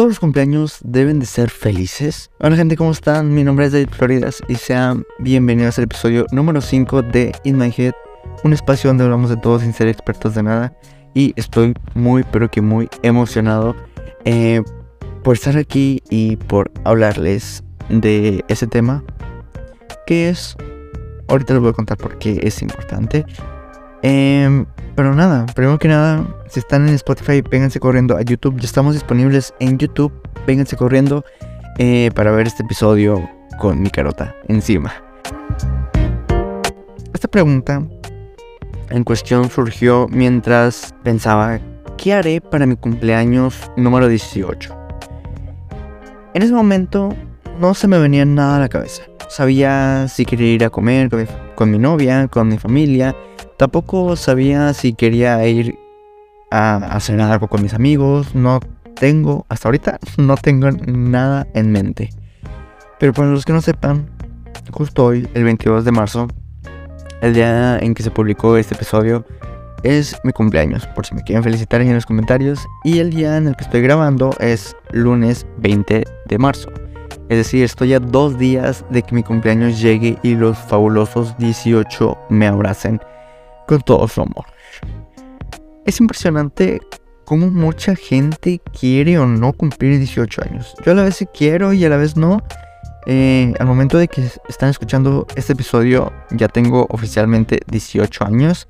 todos los cumpleaños deben de ser felices. Hola gente, ¿cómo están? Mi nombre es David Floridas y sean bienvenidos al episodio número 5 de In My Head, un espacio donde hablamos de todo sin ser expertos de nada. Y estoy muy, pero que muy emocionado eh, por estar aquí y por hablarles de ese tema que es... Ahorita les voy a contar por qué es importante. Eh, pero nada, primero que nada, si están en Spotify, vénganse corriendo a YouTube. Ya estamos disponibles en YouTube. Vénganse corriendo eh, para ver este episodio con mi carota encima. Esta pregunta en cuestión surgió mientras pensaba, ¿qué haré para mi cumpleaños número 18? En ese momento no se me venía nada a la cabeza. Sabía si quería ir a comer con mi, con mi novia, con mi familia Tampoco sabía si quería ir a, hacer algo con mis amigos. No tengo, hasta ahorita, no tengo nada en mente. Pero para los que no sepan, justo hoy, el 22 de marzo, el día en que se publicó este episodio, es mi cumpleaños, por si me quieren felicitar en los comentarios. Y el día en el que estoy grabando es lunes 20 de marzo. Es decir, estoy a dos días de que mi cumpleaños llegue y los fabulosos 18 me abracen con todo su amor. Es impresionante cómo mucha gente quiere o no cumplir 18 años. Yo a la vez quiero y a la vez no. Eh, al momento de que están escuchando este episodio ya tengo oficialmente 18 años.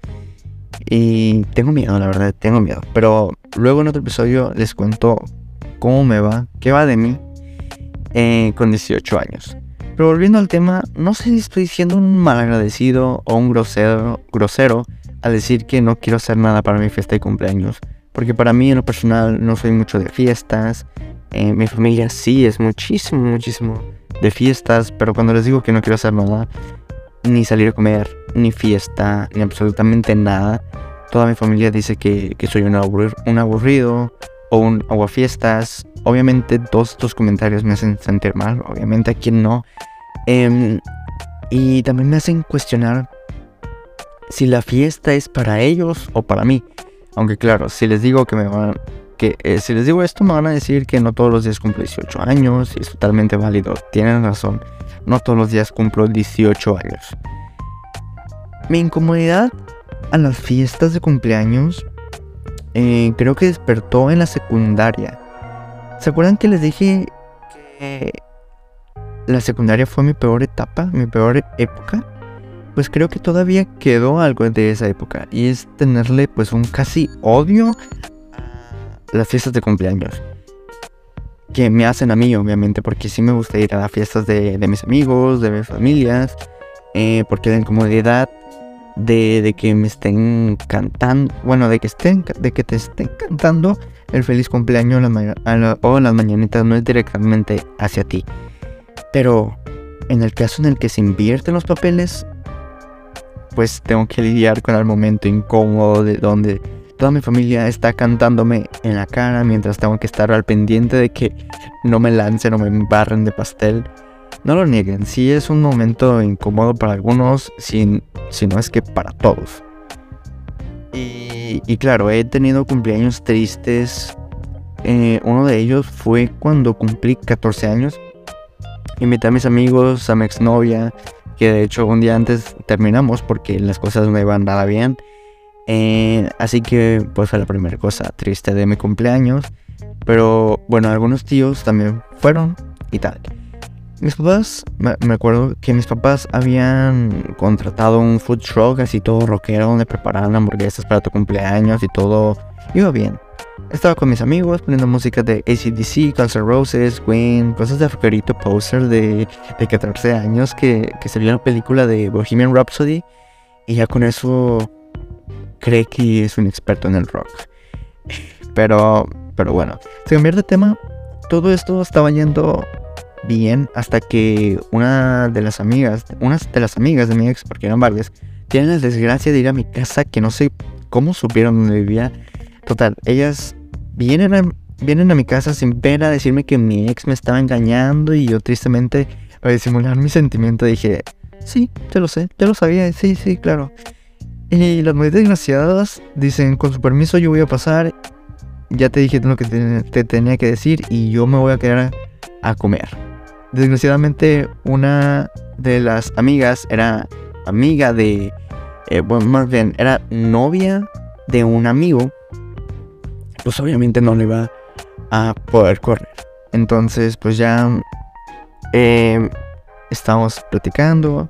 Y tengo miedo, la verdad, tengo miedo. Pero luego en otro episodio les cuento cómo me va, qué va de mí eh, con 18 años. Pero volviendo al tema, no sé si estoy siendo un malagradecido o un grosero, grosero al decir que no quiero hacer nada para mi fiesta de cumpleaños. Porque para mí en lo personal no soy mucho de fiestas. Eh, mi familia sí es muchísimo, muchísimo de fiestas. Pero cuando les digo que no quiero hacer nada, ni salir a comer, ni fiesta, ni absolutamente nada. Toda mi familia dice que, soy un, un aburrido o un aguafiestas. Obviamente todos estos comentarios me hacen sentir mal. Obviamente a quien no. Em, y también me hacen cuestionar si la fiesta es para ellos o para mí. Aunque claro, si les digo que me van que eh, si les digo esto me van a decir que no todos los días cumplo 18 años y es totalmente válido. Tienen razón. No todos los días cumplo 18 años. Mi incomodidad a las fiestas de cumpleaños eh, creo que despertó en la secundaria. ¿Se acuerdan que les dije que la secundaria fue mi peor etapa, mi peor época? pues creo que todavía quedó algo de esa época y es tenerle pues un casi odio a las fiestas de cumpleaños que me hacen a mí obviamente porque sí me gusta ir a las fiestas de, mis amigos, de mis familias, eh, porque la incomodidad de, de, que me estén cantando, bueno, de que estén, de que te estén cantando el feliz cumpleaños o las mañanitas no es directamente hacia ti, pero en el caso en el que se invierten los papeles, pues tengo que lidiar con el momento incómodo de donde toda mi familia está cantándome en la cara mientras tengo que estar al pendiente de que no me lancen o me embarren de pastel. No lo nieguen, sí es un momento incómodo para algunos, si, si no es que para todos. Y, claro, he tenido cumpleaños tristes. Eh, uno de ellos fue cuando cumplí 14 años. Invité a mis amigos, a mi exnovia, que de hecho un día antes terminamos porque las cosas no iban nada bien. Eh, así que pues fue la primera cosa triste de mi cumpleaños. Pero bueno, algunos tíos también fueron y tal. Mis papás, me, acuerdo que mis papás habían contratado un food truck así todo rockero donde preparaban hamburguesas para tu cumpleaños y todo iba bien. Estaba con mis amigos poniendo música de ACDC, Guns Roses, Queen, cosas de rockerito poser de, de 14 años que, que salió una película de Bohemian Rhapsody y ya con eso cree que es un experto en el rock. Pero, pero bueno, se cambiar de tema, todo esto estaba yendo bien hasta que una de las amigas, unas de las amigas de mi ex, porque eran varias, tienen la desgracia de ir a mi casa que no sé cómo supieron dónde vivía Total, ellas vienen a, vienen a mi casa sin pena a decirme que mi ex me estaba engañando y yo tristemente, para disimular mi sentimiento, dije, sí, te lo sé, te lo sabía, sí, sí, claro. Y las muy desgraciadas dicen, con su permiso yo voy a pasar ya te dije lo que te, tenía que decir y yo me voy a quedar a, comer. Desgraciadamente, una de las amigas era amiga de, eh, bueno, más bien, era novia de un amigo. Pues obviamente no le iba a poder correr. Entonces, pues ya eh, estábamos platicando.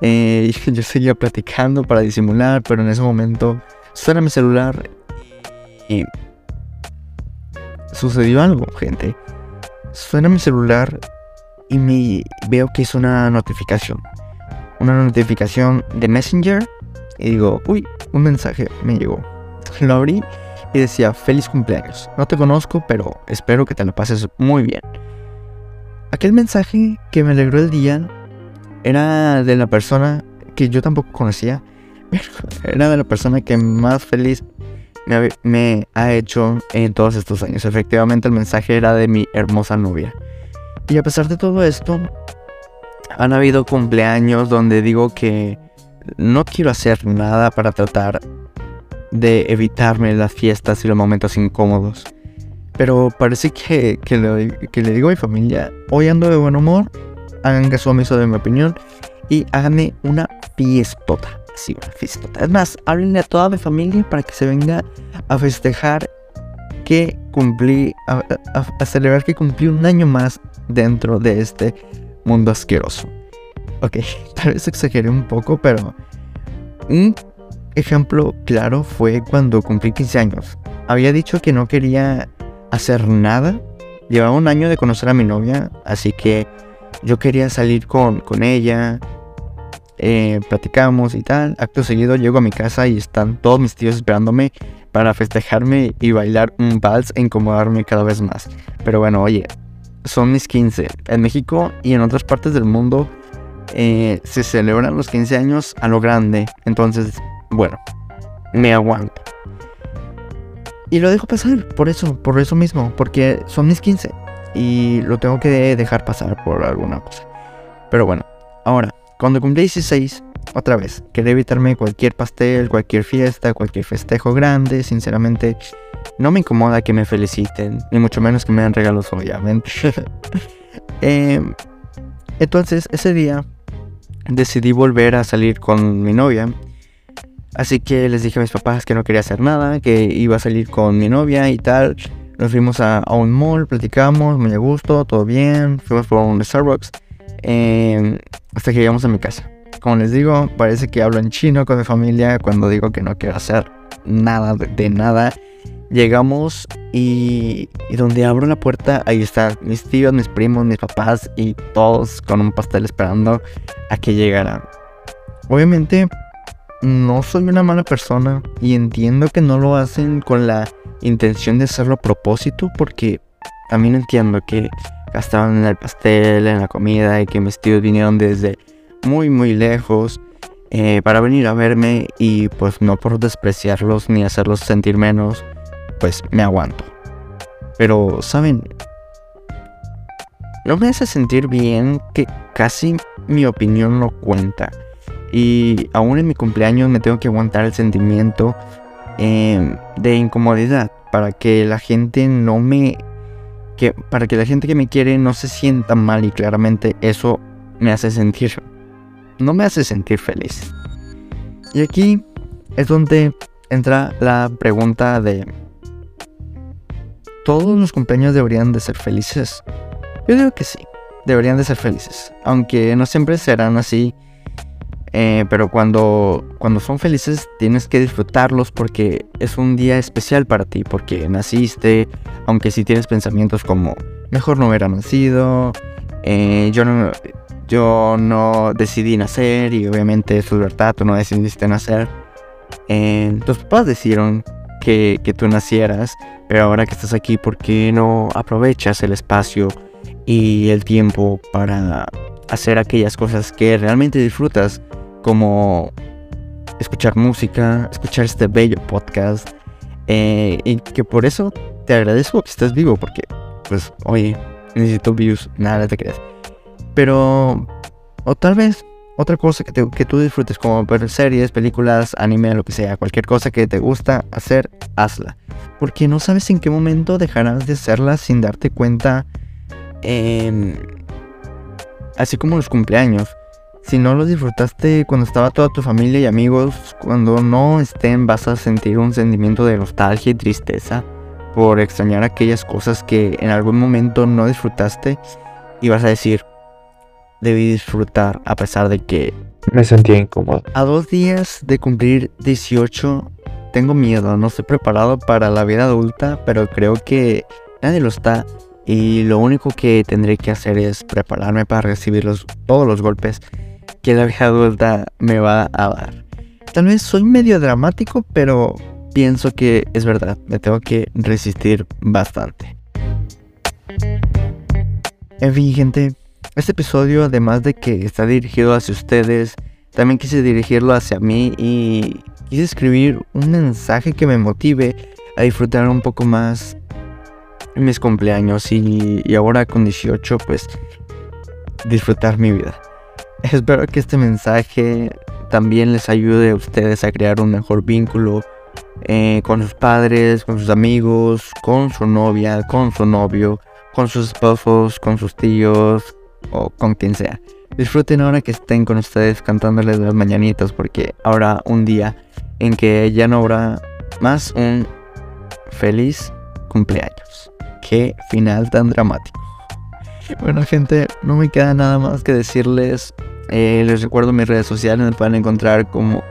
Eh, yo seguía platicando para disimular, pero en ese momento suena mi celular y sucedió algo, gente. Suena mi celular y me veo que es una notificación. Una notificación de Messenger. Y digo, uy, un mensaje me llegó. Lo abrí y decía, feliz cumpleaños. No te conozco, pero espero que te lo pases muy bien. Aquel mensaje que me alegró el día era de la persona que yo tampoco conocía. Era de la persona que más feliz me, ha hecho en todos estos años. Efectivamente, el mensaje era de mi hermosa novia. Y a pesar de todo esto, han habido cumpleaños donde digo que no quiero hacer nada para tratar de evitarme las fiestas y los momentos incómodos. Pero parece que, que, le, digo a mi familia, hoy ando de buen humor, hagan caso omiso de mi opinión y háganme una fiestota sí, una fiestota. Es más, háblenle a toda mi familia para que se venga a festejar que cumplí, a, celebrar que cumplí un año más dentro de este mundo asqueroso. Ok, tal vez exageré un poco, pero un ejemplo claro fue cuando cumplí 15 años. Había dicho que no quería hacer nada. Llevaba un año de conocer a mi novia, así que yo quería salir con, con ella, eh, platicamos y tal. Acto seguido llego a mi casa y están todos mis tíos esperándome para festejarme y bailar un vals e incomodarme cada vez más. Pero bueno, oye, son mis 15. En México y en otras partes del mundo eh, se celebran los 15 años a lo grande. Entonces, bueno, me aguanto. Y lo dejo pasar, por eso, por eso mismo, porque son mis 15 y lo tengo que dejar pasar por alguna cosa. Pero bueno, ahora, cuando cumplí 16, otra vez, quería evitarme cualquier pastel, cualquier fiesta, cualquier festejo grande. Sinceramente, no me incomoda que me feliciten, ni mucho menos que me den regalos, obviamente. Em, entonces, ese día decidí volver a salir con mi novia. Así que les dije a mis papás que no quería hacer nada, que iba a salir con mi novia y tal. Nos fuimos a, un mall, platicamos, muy a gusto, todo bien. Fuimos por un Starbucks. Em, hasta que llegamos a mi casa. Como les digo, parece que hablo en chino con mi familia cuando digo que no quiero hacer nada de, nada. Llegamos y, y, donde abro la puerta, ahí están mis tíos, mis primos, mis papás y todos con un pastel esperando a que llegaran. Obviamente, no soy una mala persona y entiendo que no lo hacen con la intención de hacerlo a propósito porque también entiendo que gastaron en el pastel, en la comida y que mis tíos vinieron desde muy muy lejos eh, para venir a verme y pues no por despreciarlos ni hacerlos sentir menos, pues me aguanto. Pero, ¿saben? No me hace sentir bien que casi mi opinión no cuenta. Y aún en mi cumpleaños me tengo que aguantar el sentimiento eh, de incomodidad para que la gente no me para que la gente que me quiere no se sienta mal y claramente eso me hace sentir, no me hace sentir feliz. Y aquí es donde entra la pregunta de, ¿todos los cumpleaños deberían de ser felices? Yo digo que sí, deberían de ser felices, aunque no siempre serán así. Eh, pero cuando, cuando son felices tienes que disfrutarlos porque es un día especial para ti, porque naciste, aunque si tienes pensamientos como, mejor no hubiera nacido, eh, yo, no, yo no decidí nacer y obviamente es tu libertad, tú no decidiste nacer. Eh, tus papás decidieron que, que tú nacieras, pero ahora que estás aquí, ¿por qué no aprovechas el espacio y el tiempo para hacer aquellas cosas que realmente disfrutas, como escuchar música, escuchar este bello podcast, eh, y que por eso te agradezco que estés vivo porque, pues, oye, necesito views, nada te creas. Pero, o tal vez, otra cosa que, que tú disfrutes, como ver series, películas, anime, lo que sea, cualquier cosa que te gusta hacer, hazla. Porque no sabes en qué momento dejarás de hacerla sin darte cuenta. así como los cumpleaños. Si no los disfrutaste cuando estaba toda tu familia y amigos, cuando no estén vas a sentir un sentimiento de nostalgia y tristeza por extrañar aquellas cosas que en algún momento no disfrutaste y vas a decir, debí disfrutar a pesar de que me sentía incómodo. A dos días de cumplir 18 tengo miedo, no estoy preparado para la vida adulta, pero creo que nadie lo está y lo único que tendré que hacer es prepararme para recibir todos los golpes que la vida adulta me va a dar. Tal vez soy medio dramático, pero pienso que es verdad, me tengo que resistir bastante. En fin, gente, este episodio, además de que está dirigido hacia ustedes, también quise dirigirlo hacia mí y quise escribir un mensaje que me motive a disfrutar un poco más mis cumpleaños y, y ahora con 18 pues disfrutar mi vida. Espero que este mensaje también les ayude a ustedes a crear un mejor vínculo eh, con sus padres, con sus amigos, con su novia, con su novio, con sus esposos, con sus tíos o con quien sea. Disfruten ahora que estén con ustedes cantándoles las mañanitas porque habrá un día en que ya no habrá más un feliz cumpleaños. Qué final tan dramático. Bueno gente, no me queda nada más que decirles. Eh, les recuerdo mis redes sociales, me pueden encontrar como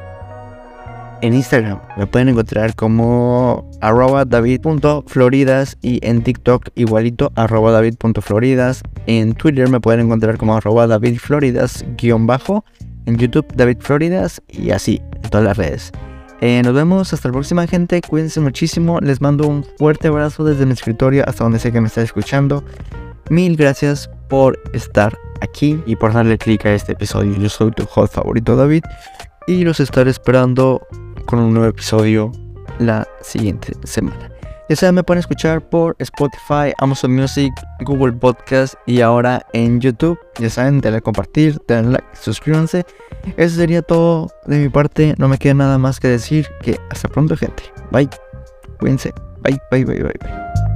en Instagram me pueden encontrar como arroba david.floridas y en TikTok igualito arroba david.floridas. En Twitter me pueden encontrar como arroba davidfloridas guion bajo. En YouTube David Floridas y así en todas las redes. Eh, nos vemos hasta la próxima gente. Cuídense muchísimo. Les mando un fuerte abrazo desde mi escritorio hasta donde sé que me está escuchando. Mil gracias por estar aquí y por darle clic a este episodio. Yo soy tu host favorito David y los estaré esperando con un nuevo episodio la siguiente semana. Ya saben, me pueden escuchar por Spotify, Amazon Music, Google Podcast y ahora en YouTube. Ya saben, denle a compartir, denle like, suscríbanse. Eso sería todo de mi parte. No me queda nada más que decir que hasta pronto, gente. Bye. Cuídense. Bye, bye, bye, bye, bye.